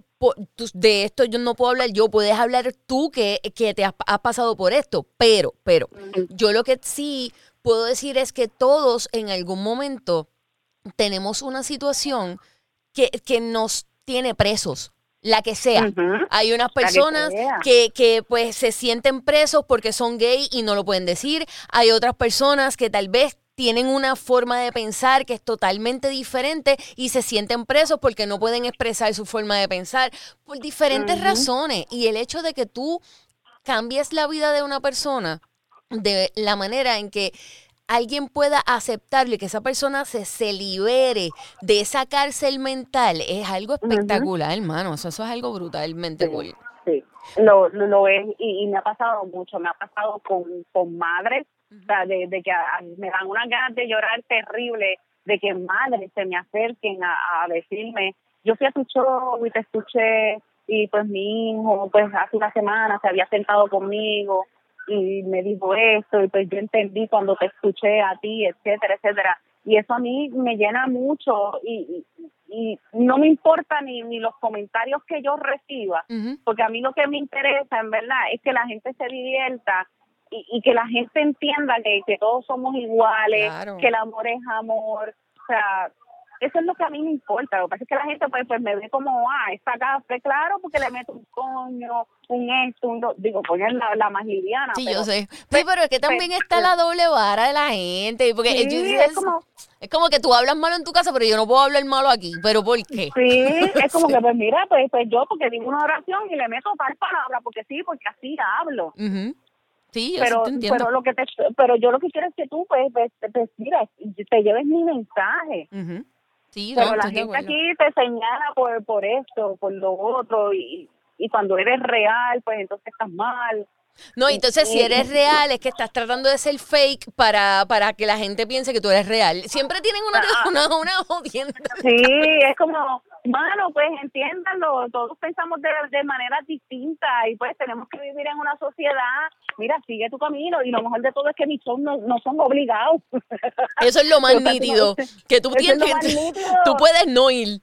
de esto, yo no puedo hablar yo, puedes hablar tú que, que te has, has pasado por esto, pero, pero, yo lo que sí puedo decir es que todos en algún momento tenemos una situación que, que nos tiene presos, la que sea. Hay unas personas que, que pues se sienten presos porque son gay y no lo pueden decir. Hay otras personas que tal vez tienen una forma de pensar que es totalmente diferente y se sienten presos porque no pueden expresar su forma de pensar por diferentes razones. Y el hecho de que tú cambies la vida de una persona de la manera en que alguien pueda aceptarlo y que esa persona se, se libere de esa cárcel mental es algo espectacular, hermano. Eso, eso es algo brutalmente Sí. cool. Sí, lo, lo, lo es y, y me ha pasado mucho, me ha pasado con, con madres, o sea, de, de que a- me dan unas ganas de llorar terrible, de que madres se me acerquen a, a decirme, yo fui a tu show y te escuché y pues mi hijo pues hace una semana se había sentado conmigo y me dijo esto y pues yo entendí cuando te escuché a ti, etcétera, etcétera. Y eso a mí me llena mucho y, y, y no me importa ni, ni los comentarios que yo reciba, porque a mí lo que me interesa en verdad es que la gente se divierta y, y que la gente entienda que, que todos somos iguales, Claro. que el amor es amor, o sea, eso es lo que a mí me importa, lo que pasa es que la gente pues, pues me ve como, ah, esta café, claro, porque le meto un coño, un esto, un do-". digo, coño es la, la más liviana. Sí, pero- yo sé. Sí, pero es que también pues, está la doble vara de la gente. Porque Sí, yo- es como- es como que tú hablas malo en tu casa, pero yo no puedo hablar malo aquí. ¿Pero por qué? Sí, es como que, pues mira, pues, pues yo porque digo una oración y le meto tal palabra, porque sí, porque así hablo. Ujú. Sí, yo pero sí te entiendo. pero lo que te pero yo lo que quiero es que tú pues, pues, pues, mira te lleves mi mensaje Ujú. Sí, pero no, la gente aquí te señala por por esto por lo otro y y cuando eres real pues entonces estás mal No, entonces si y- eres real es que estás tratando de ser fake para, para que la gente piense que tú eres real. Siempre tienen una, Ah. una, una sí es como mano pues entiéndanlo todos pensamos de, de maneras distintas y pues tenemos que vivir en una sociedad mira sigue tu camino y lo mejor de todo es que mis shows no, no son obligados Eso es lo más nítido. Que tú tienes que-. Tú puedes no ir.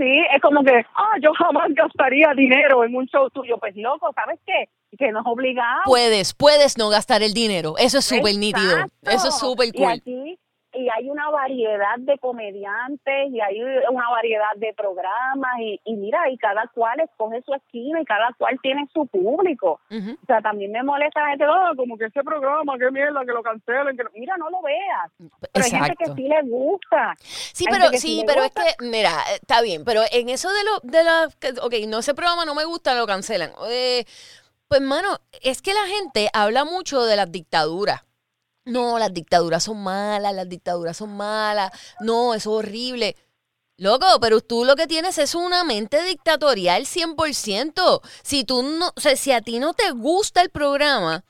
Sí, es como que, ah, yo jamás gastaría dinero en un show tuyo. Pues loco, ¿sabes qué? Que no es obligado. Puedes, puedes no gastar el dinero. Eso es súper nítido. Eso es súper Y cool. aquí, y hay una variedad de comediantes y hay una variedad de programas y, y mira, y cada cual escoge su esquina y cada cual tiene su público. O sea, también me molesta la gente, "Ah, como que ese programa, qué mierda, que lo cancelen. Que... lo-". Mira, no lo veas. Pero hay gente que sí le gusta. Sí, Hay pero sí pero es que, mira, eh, está bien, pero en eso de lo, de la, ok, no, ese programa no me gusta, lo cancelan. Eh, pues, mano, es que la gente habla mucho de las dictaduras. No, las dictaduras son malas, las dictaduras son malas, no, eso es horrible. Loco, pero tú lo que tienes es una mente dictatorial 100%. Si tú no, o sea, si a ti no te gusta el programa,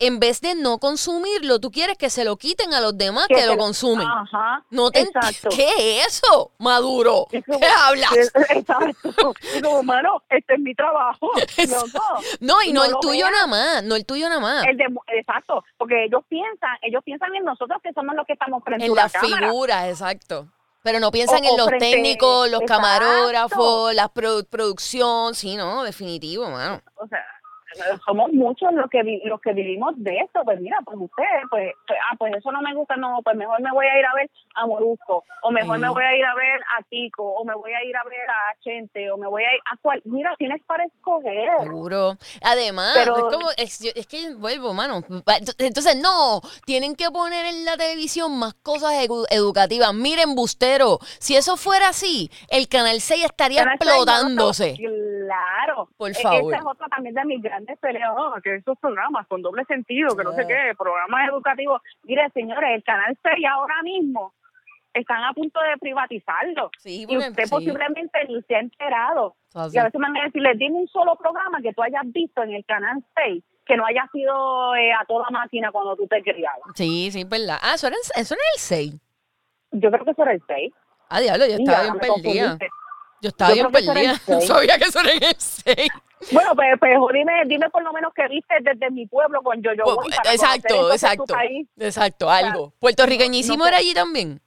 en vez de no consumirlo, tú quieres que se lo quiten a los demás que, lo consumen. Ajá. No te Exacto. ¿Qué es eso, Maduro? Es ¿Qué hablas? es- Exacto. Como, mano, este es mi trabajo. Loco. No, y no, el tuyo nada más, no el tuyo nada más. El de, exacto, porque ellos piensan, ellos piensan en nosotros que somos los que estamos frente En a una las cámara. figuras, exacto. Pero no piensan O- en los frente- técnicos, los exacto. camarógrafos, la produ- producción. Sí, no, definitivo, mano. O sea, somos muchos los que vi- los que vivimos de esto, pues mira, pues ustedes, pues, pues, ah, pues eso no me gusta, no, pues mejor me voy a ir a ver a Molusco, o mejor me voy a ir a ver a Tico, o me voy a ir a ver a Chente, o me voy a ir a cual, mira, tienes para escoger. Seguro. Además, Pero- es como, es, es que vuelvo, mano. Entonces, no, tienen que poner en la televisión más cosas edu- educativas. Miren, bustero, si eso fuera así, el Canal 6 estaría explotándose. Claro. Por E- favor. Esa es otra también de mis grandes peleas, oh, que esos programas con doble sentido, que no sé qué, programas educativos. Mire, señores, el Canal 6 ahora mismo están a punto de privatizarlo. Sí, y usted sí. posiblemente ni se ha enterado. Así. Y a veces me van a decir, dime un solo programa que tú hayas visto en el Canal 6 que no haya sido eh, a toda máquina cuando tú te criabas. Sí, sí, verdad. Ah, eso era, en- eso era el 6. Yo creo que eso era el 6. Ah, diablo, yo estaba bien perdida. confundiste. Yo estaba Yo bien perdida. No sabía que eso era en el 6. Bueno, pues, pues dime, dime por lo menos que viste desde mi pueblo con Yo-Yo Pues, para conocer exacto, tu exacto. país. Exacto, algo. Puertorriqueñísimo no sé. era allí también.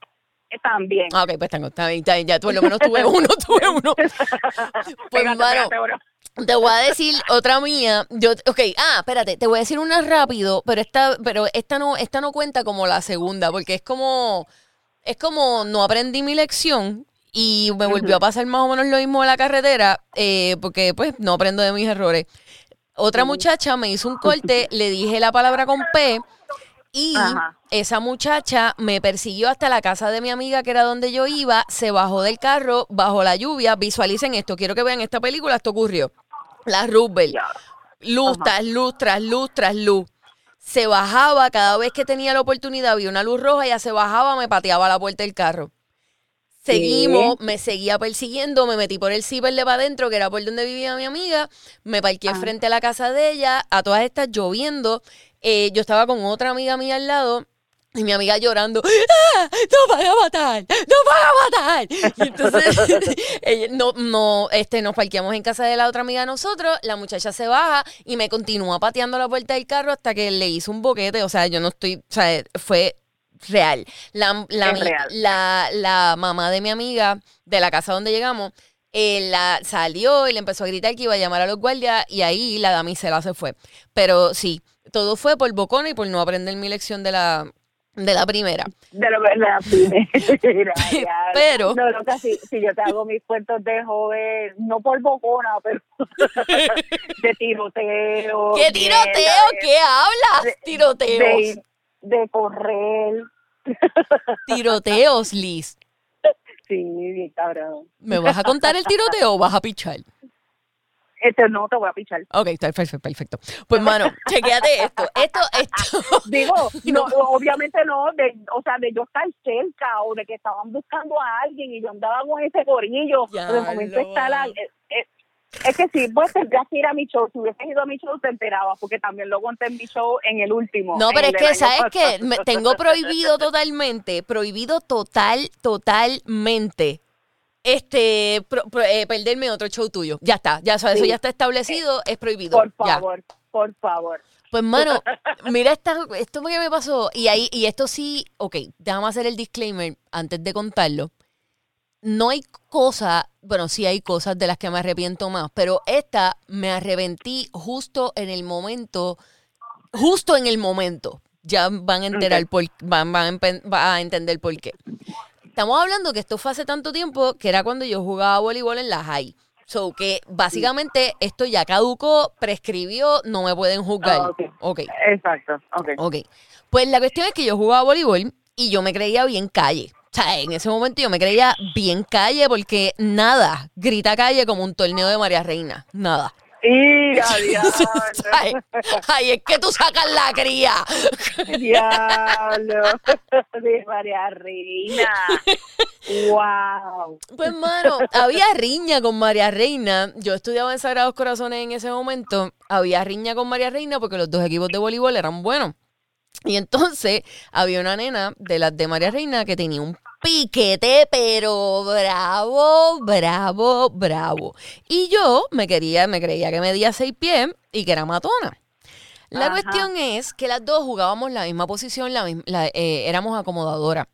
Eh, También. Ah, ok, pues tengo, está bien, está bien, ya por lo menos tuve uno, tuve uno. Pues, Pégate, mano, pégate, bro. te voy a decir otra mía. Yo, ok, ah, espérate, te voy a decir una rápido, pero esta, pero esta no, esta no cuenta como la segunda, porque es como, es como no aprendí mi lección y me volvió a pasar más o menos lo mismo en la carretera, eh, porque pues no aprendo de mis errores. Otra muchacha me hizo un corte, le dije la palabra con P y Ajá. esa muchacha me persiguió hasta la casa de mi amiga, que era donde yo iba, se bajó del carro bajo la lluvia. Visualicen esto, quiero que vean esta película, esto ocurrió. La Ya. luz Ajá. tras luz, tras luz, tras luz. Se bajaba cada vez que tenía la oportunidad, había una luz roja, ella se bajaba, me pateaba la puerta del carro. Seguimos, me seguía persiguiendo, me metí por el ciber de para adentro, que era por donde vivía mi amiga, me parqué Ah. frente a la casa de ella, a todas estas lloviendo, eh, yo estaba con otra amiga mía al lado, y mi amiga llorando, ¡Ah! ¡No van a matar! ¡No van a matar! Y entonces, ella- no, no, este, nos parqueamos en casa de la otra amiga de nosotros, la muchacha se baja y me continúa pateando la puerta del carro hasta que le hizo un boquete, o sea, yo no estoy, o sea, fue real. La, la, Es mi- real. la, la mamá de mi amiga de la casa donde llegamos, eh, la salió y le empezó a gritar que iba a llamar a los guardias y ahí la damisela se fue. Pero sí, todo fue por bocona y por no aprender mi lección de la, de la primera. De lo la primera. Pero- No, no, casi, si yo te hago mis cuentos de joven, no por bocona, pero de tiroteo. ¿Qué tiroteo? de- ¿Qué hablas? de- Tiroteos. De, correr. Tiroteos, Liz. Sí, bien cabrón. ¿Me vas a contar el tiroteo o vas a pichar? Este no te voy a pichar. Ok, está perfecto, perfecto. Pues, mano, chequéate esto. Esto, esto. Digo, No. no, obviamente no, de, o sea, de yo estar cerca o de que estaban buscando a alguien y yo andaba con ese gorillo. De momento está la, es que sí, pues tendrías que ir a mi show. Si hubieses ido a mi show, te enterabas, porque también lo conté en mi show en el último. No, pero es que, ¿sabes qué? tengo prohibido totalmente, prohibido total, totalmente, este, pro- pro- eh, perderme otro show tuyo. Ya está, ya sabes, eso ya está establecido, es prohibido. Por ya. favor, por favor. Pues, mano, mira esta, esto que me pasó. Y ahí, y esto sí, ok, déjame hacer el disclaimer antes de contarlo. No hay cosas, bueno, sí hay cosas de las que me arrepiento más, pero esta me arrepentí justo en el momento, justo en el momento. ya van a enterar por, van, van a entender por qué. Estamos hablando que esto fue hace tanto tiempo que era cuando yo jugaba voleibol en la high. So que básicamente esto ya caducó, prescribió, no me pueden juzgar. Ah, ok. ok. Exacto, ok. Ok. Pues la cuestión es que yo jugaba voleibol y yo me creía bien calle. O sea, en ese momento yo me creía bien calle porque nada grita calle como un torneo de María Reina. Nada. Y Ay, ay, es que tú sacas la cría. diablo. De María Reina. Wow. Pues, mano, había riña con María Reina. Yo estudiaba en Sagrados Corazones en ese momento. Había riña con María Reina porque los dos equipos de voleibol eran buenos. Y entonces había una nena de las de María Reina que tenía un piquete, pero bravo, bravo, bravo. Y yo me quería, me creía que medía seis pies y que era matona. La Ajá. cuestión es que las dos jugábamos la misma posición, la, la- eh, éramos acomodadoras.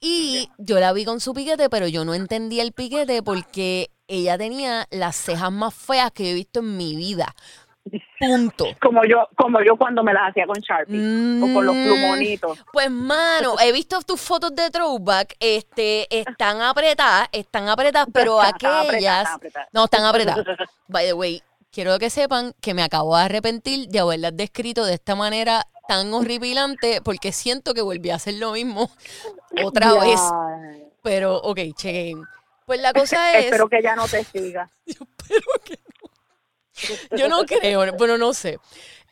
Y yo la vi con su piquete, pero yo no entendía el piquete porque ella tenía las cejas más feas que yo he visto en mi vida. Punto. Como yo, como yo cuando me las hacía con Sharpie. O con los Mm, plumonitos. Pues, mano, he visto tus fotos de throwback, este, están apretadas, están apretadas, pero apretadas, aquellas, están apretadas. no, están apretadas. By the way, quiero que sepan que me acabo de arrepentir de haberlas descrito de esta manera tan horripilante, porque siento que volví a hacer lo mismo otra vez. Pero, ok, chequen. Pues la cosa es, Espero que ya no te siga. yo no creo, bueno, no sé.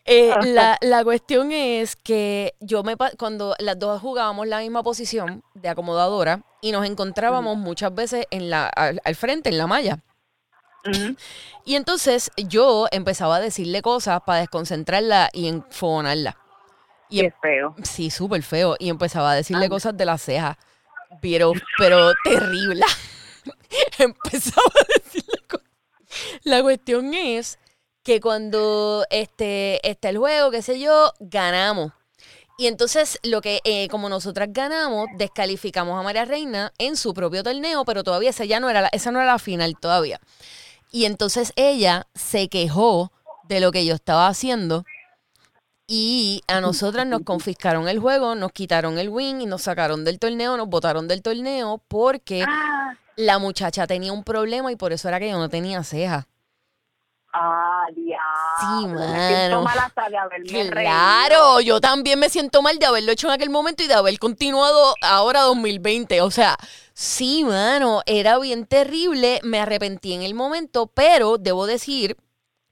Eh, la, la cuestión es que yo me cuando las dos jugábamos la misma posición de acomodadora y nos encontrábamos muchas veces en la al, al frente en la malla. Y entonces yo empezaba a decirle cosas para desconcentrarla y enfonarla. Y em- Qué feo. sí, súper feo. Y empezaba a decirle Ah. cosas de las cejas. Pero, pero terrible. empezaba a. La cuestión es que cuando este, está el juego, qué sé yo, ganamos. Y entonces, lo que, eh, como nosotras ganamos, descalificamos a María Reina en su propio torneo, pero todavía esa ya no era esa no era la final todavía. Y entonces ella se quejó de lo que yo estaba haciendo. Y a nosotras nos confiscaron el juego, nos quitaron el win y nos sacaron del torneo, nos botaron del torneo porque Ah, la muchacha tenía un problema y por eso era que yo no tenía ceja. ah, diablo. Sí, Me siento mano. mal hasta de haberme reído. Claro, yo también me siento mal de haberlo hecho en aquel momento y de haber continuado ahora 2020. O sea, sí, mano, era bien terrible, me arrepentí en el momento, pero debo decir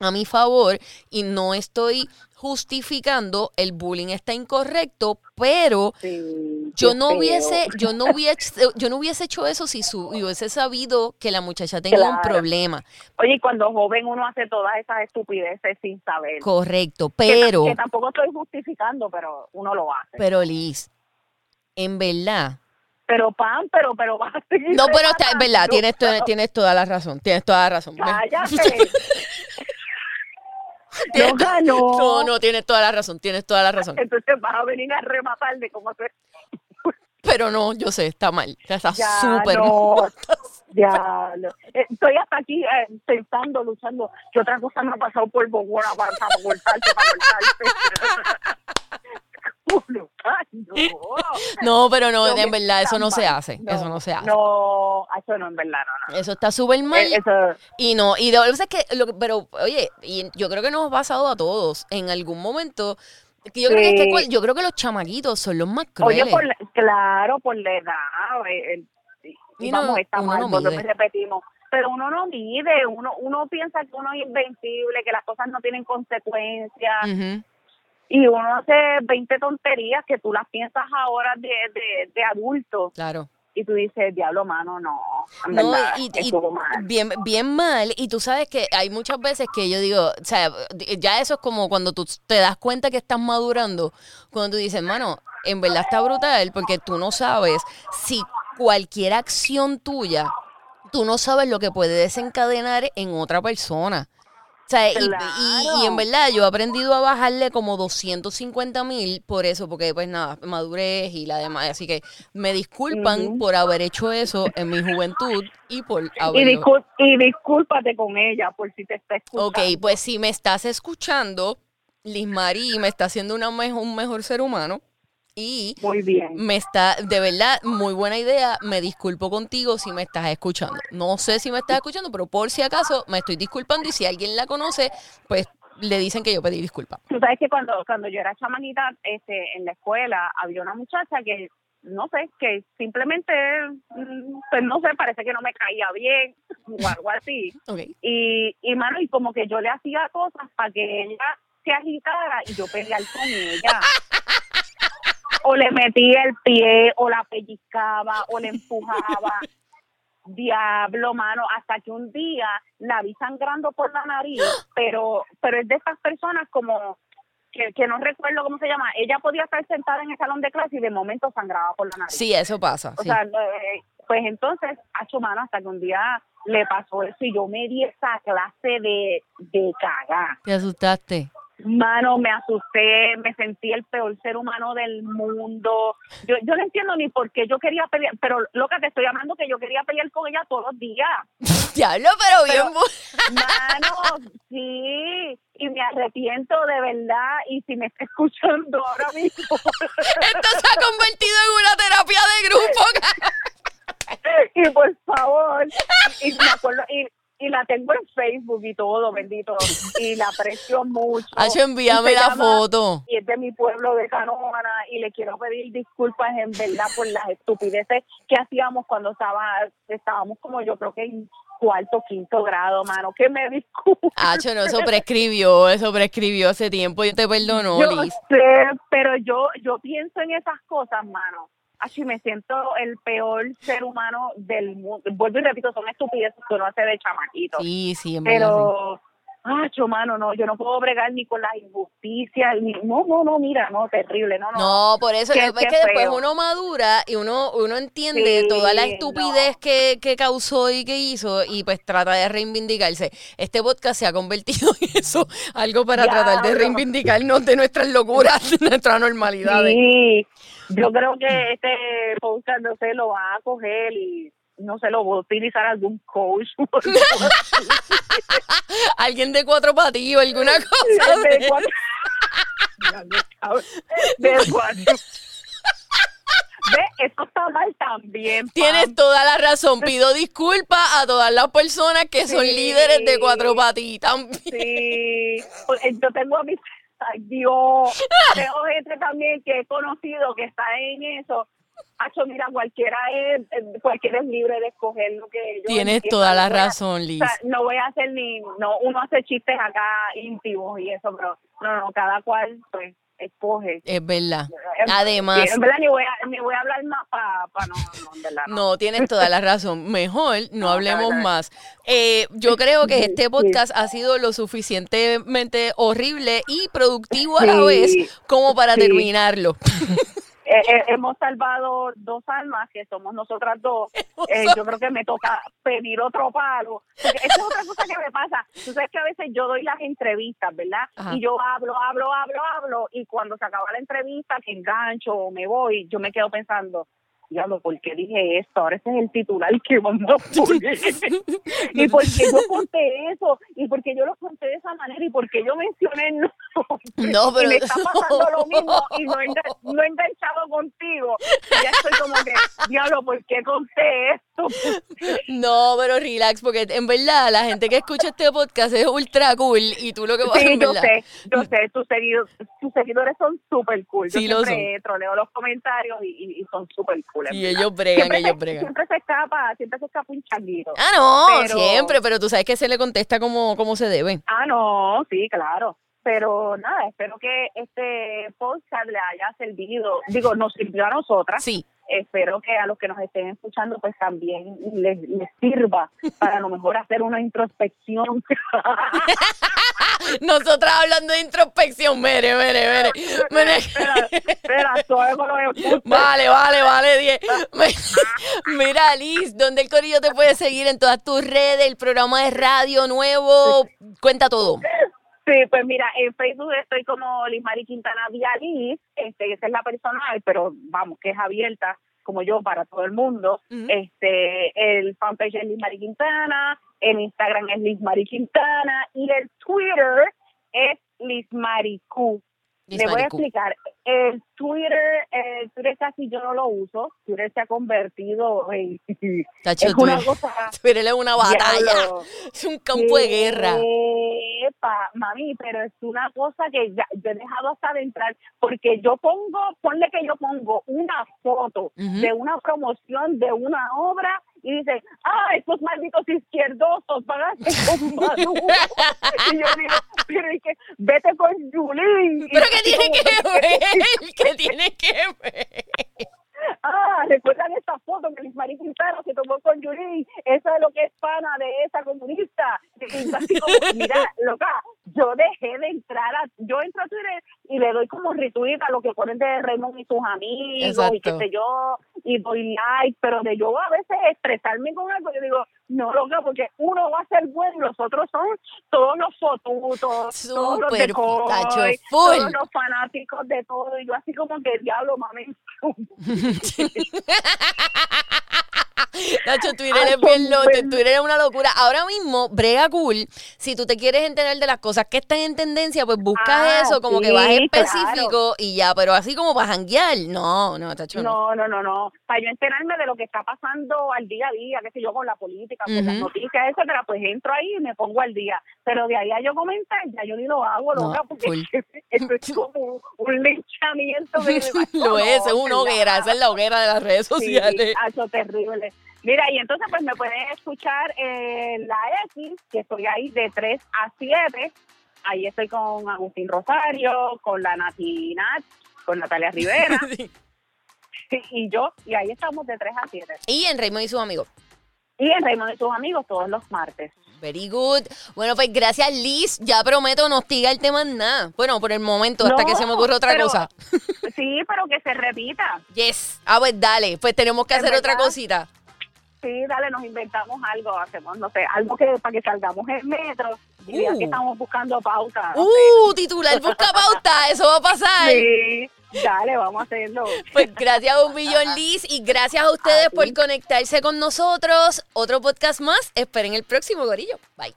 a mi favor y no estoy justificando, el bullying está incorrecto, pero Sí, yo no feo. hubiese, yo no hubiese, yo no hubiese hecho eso si su, hubiese sabido que la muchacha tenía un problema. Oye, y cuando joven uno hace todas esas estupideces sin saber. Correcto, pero, Que, tampoco estoy justificando, pero uno lo hace. pero Liz, en verdad, Pero pan, pero, pero vas a seguir. No, pero está, es verdad, tienes, tienes toda la razón, tienes toda la razón. Cállate. no ganó. No, no, tienes toda la razón, tienes toda la razón. Entonces vas a venir a rematar de cómo. Pero no, yo sé, está mal, está Ya, súper no. mal. Ya, eh, estoy hasta aquí eh, pensando, luchando. ¿Qué otra cosa me ha pasado por Bogotá para, para no. Pero no, en verdad, eso no se hace, eso no se hace. No, eso no, en verdad, no, no. Eso está súper mal. Eh, Eso, Y no, y de verdad es que, lo pero oye, y yo creo que nos ha pasado a todos en algún momento. yo, creo que es que Sí. cual- yo creo que los chamaquitos son los más oye, crueles. por la- claro, por la edad, eh, el- y, no, vamos, está mal, no volvemos mide. y repetimos. Pero uno no mide, uno uno piensa que uno es invencible, que las cosas no tienen consecuencias. Ujú. Y uno hace 20 tonterías que tú las piensas ahora de, de, de adulto Claro. y tú dices, diablo, mano, no, en No, verdad, y, y- mal. bien, bien mal. Y tú sabes que hay muchas veces que yo digo, o sea, ya eso es como cuando tú te das cuenta que estás madurando, cuando tú dices, mano, en verdad está brutal, porque tú no sabes si cualquier acción tuya, tú no sabes lo que puede desencadenar en otra persona. Sea, y- y, y, en verdad yo he aprendido a bajarle como 250 mil por eso, porque pues nada, madurez y la demás. Así que me disculpan por haber hecho eso en mi juventud y por Y, haberlo... discul- y discúlpate con ella por si te está escuchando. Ok, pues si me estás escuchando, Liz Marie me está haciendo una me- un mejor ser humano y Muy bien. me está, de verdad, muy buena idea. Me disculpo contigo si me estás escuchando. No sé si me estás escuchando, pero por si acaso me estoy disculpando y si alguien la conoce, pues le dicen que yo pedí disculpas. Tú sabes que cuando, cuando yo era chamanita este, en la escuela, había una muchacha que, no sé, que simplemente, mm, pues no sé, parece que no me caía bien o algo así. Y, y mano, y como que yo le hacía cosas para que ella se agitara y yo pelear con ella. O le metía el pie, o la pellizcaba, o le empujaba. Diablo, mano, hasta que un día la vi sangrando por la nariz, pero, pero es de esas personas como que, que no recuerdo cómo se llama. Ella podía estar sentada en el salón de clase y de momento sangraba por la nariz. Sí, eso pasa. O sí. sea, eh, pues entonces, hecho mano, hasta que un día le pasó eso y yo me di esa clase de, de cagar. Te asustaste. Mano, me asusté, me sentí el peor ser humano del mundo. Yo, yo no entiendo ni por qué yo quería pelear, pero loca, te estoy hablando que yo quería pelear con ella todos los días. Diablo, pero bien. Pero- bu- Mano, sí, y me arrepiento de verdad. Y si me está escuchando ahora mismo, Esto se ha convertido en una terapia de grupo. y por favor, y me acuerdo, y, y la tengo en Facebook y todo, bendito, y la aprecio mucho. Hacho, envíame la llama- foto. Y es de mi pueblo de Canóvana y le quiero pedir disculpas en verdad por las estupideces que hacíamos cuando estaba, estábamos como yo creo que en cuarto, quinto grado, mano, que me disculpe. Hacho, no, eso prescribió, eso prescribió hace tiempo. Yo te perdono, yo Liz. sé, pero yo, yo pienso en esas cosas, mano. Así me siento el peor ser humano del mundo. Vuelvo y repito, son estupideces que uno hace de chamaquito. Sí, sí, en verdad. sí. Ah, mano, no, yo no puedo bregar ni con las injusticias, ni, no, no, no, mira, no, terrible, no, no. No, por eso es que después uno madura y uno, uno entiende Sí, toda la no. estupidez que, que causó y que hizo y pues trata de reivindicarse. Este podcast se ha convertido en eso, algo para tratar de reivindicarnos de nuestras locuras, de nuestras normalidades. Sí, yo creo que este podcast, no sé, lo va a coger y no sé, lo voy a utilizar algún coach. Alguien de cuatro patillos, alguna cosa. de de- cuatro. de cuatro. Ve, eso está mal también. Pam. Tienes toda la razón. Pido disculpas a todas las personas que son Sí. líderes de cuatro patitas. Sí, pues, yo tengo a mis, ay Dios, tengo gente también que he conocido que está en eso. Hacho, mira, cualquiera es, eh, cualquiera es libre de escoger lo que ellos Tienes toda la No razón, Liz. O sea, no voy a hacer ni, no, uno hace chistes acá íntimos y eso, pero no, no, cada cual pues escoge. Es verdad. En- Además, sí, en verdad ni voy a, ni voy a hablar más para no, no, en verdad no. No, tienes toda la razón. Mejor no No, hablemos no, no. más. Eh, yo creo que Sí, este sí. podcast ha sido lo suficientemente horrible y productivo a la Sí, vez como para sí. terminarlo. Eh, hemos salvado dos almas, que somos nosotras dos. Eh, yo creo que me toca pedir otro palo. Porque esa es otra cosa que me pasa. Tú sabes que a veces yo doy las entrevistas, ¿verdad? Ajá. Y yo hablo, hablo, hablo, hablo. Y cuando se acaba la entrevista, que engancho o me voy, yo me quedo pensando, diablo, ¿por qué dije esto? Ahora ese es el titular que poner. y por qué yo conté eso, y por qué yo lo conté de esa manera, y por qué yo mencioné el. No, pero- Y me está pasando lo mismo, y no he, no he enganchado contigo. Y ya estoy como que, diablo, ¿por qué conté esto? No, pero relax, porque en verdad la gente que escucha este podcast es ultra cool y tú lo que vas Sí, en yo verdad. sé, yo sé, tus seguidores, tus seguidores son súper cool. Yo Sí, lo siempre troleo los comentarios y, y- son súper cool. Y verdad. ellos bregan, Siempre ellos se- bregan. Siempre se escapa, siempre se escapa un changuito. Ah, no, Pero- siempre, pero tú sabes que se le contesta como, como se debe. Ah, no, sí, claro. Pero nada, espero que este podcast le haya servido. Digo, nos sirvió a nosotras. Sí. Espero que a los que nos estén escuchando, pues también les, les sirva para a lo mejor hacer una introspección. Nosotras hablando de introspección, mere, mere, mere. mere. espera, espera. Vale, vale, vale, 10. Mira, Liz, ¿dónde el corillo te puede seguir en todas tus redes? El programa de radio nuevo, cuenta todo. Sí, pues mira, en Facebook estoy como Liz Mari Quintana Vializ, este, esa es la personal, pero vamos, que es abierta como yo para todo el mundo. Este, el fanpage es Liz Mari Quintana, el Instagram es Liz Mari Quintana y el Twitter es Liz Maricú. Le voy a explicar. El Twitter, el Twitter casi yo no lo uso. Twitter se ha convertido en... Tacho, es una cosa... Twitter es una batalla. Es un campo de guerra. Epa, mami, pero es una cosa que ya, yo he dejado hasta de entrar, porque yo pongo, ponle que yo pongo una foto de una promoción de una obra y dicen, ah, estos malditos izquierdosos hacer un Maduro. y yo digo, pero es que vete con Julín. ¿Pero así tiene que ver? ¿Qué tiene que ver? Ah, ¿recuerdan esta foto que Luis Marín Quintana se tomó con Yuri? Esa es lo que es pana de esa comunista. Y así como, mira, loca, yo dejé de entrar a, yo entro a Twitter y le doy como retweet a lo que ponen de Raymond y sus amigos y qué sé yo, y doy like, pero de yo a veces expresarme con algo, yo digo, no, loca, porque uno va a ser bueno y los otros son todos los fotutos, todos los de Coy, todos los fanáticos de todo, y yo así como que diablo, mami, home. Nacho, Twitter es bien loco, Twitter es una locura. Ahora mismo, brega cool. Si tú te quieres enterar de las cosas que están en tendencia, pues buscas Ah, eso, como que sí, vas claro. específico y ya, pero así como para janguear, no, no, Tacho, no. No, no, no, no. Para yo enterarme de lo que está pasando al día a día, qué sé yo, con la política, con las noticias, etcétera, pues entro ahí y me pongo al día. Pero de ahí a yo comentar, ya yo ni lo hago, No, loca, porque eso es como un, linchamiento. de- Lo es, es una hoguera, esa es la hoguera de las redes Sí, sociales. hacho, terrible. Mira, y entonces pues me pueden escuchar en la X, que estoy ahí de 3 a 7. Ahí estoy con Agustín Rosario, con la Nati Nat, con Natalia Rivera Sí. y yo, y ahí estamos de 3 a 7. Y en Raymond y sus amigos. Y en Raymond y sus amigos todos los martes. Very good. Bueno, pues gracias, Liz. Ya prometo no hostigar el tema en nada. Bueno, por el momento, hasta No, que se me ocurra otra pero- cosa. Sí, pero que se repita. Yes. Ah, pues dale. Pues tenemos que ¿Es hacer otra cosita. Sí, dale, nos inventamos algo, hacemos, no sé, algo que para que salgamos en metro. Y ya Uh. estamos buscando pauta. no Uh, titular busca pauta. Eso va a pasar. Sí, dale, vamos a hacerlo. Pues gracias a un millón, Liz. Y gracias a ustedes por conectarse con nosotros. Otro podcast más. Esperen el próximo, Gorillo. Bye.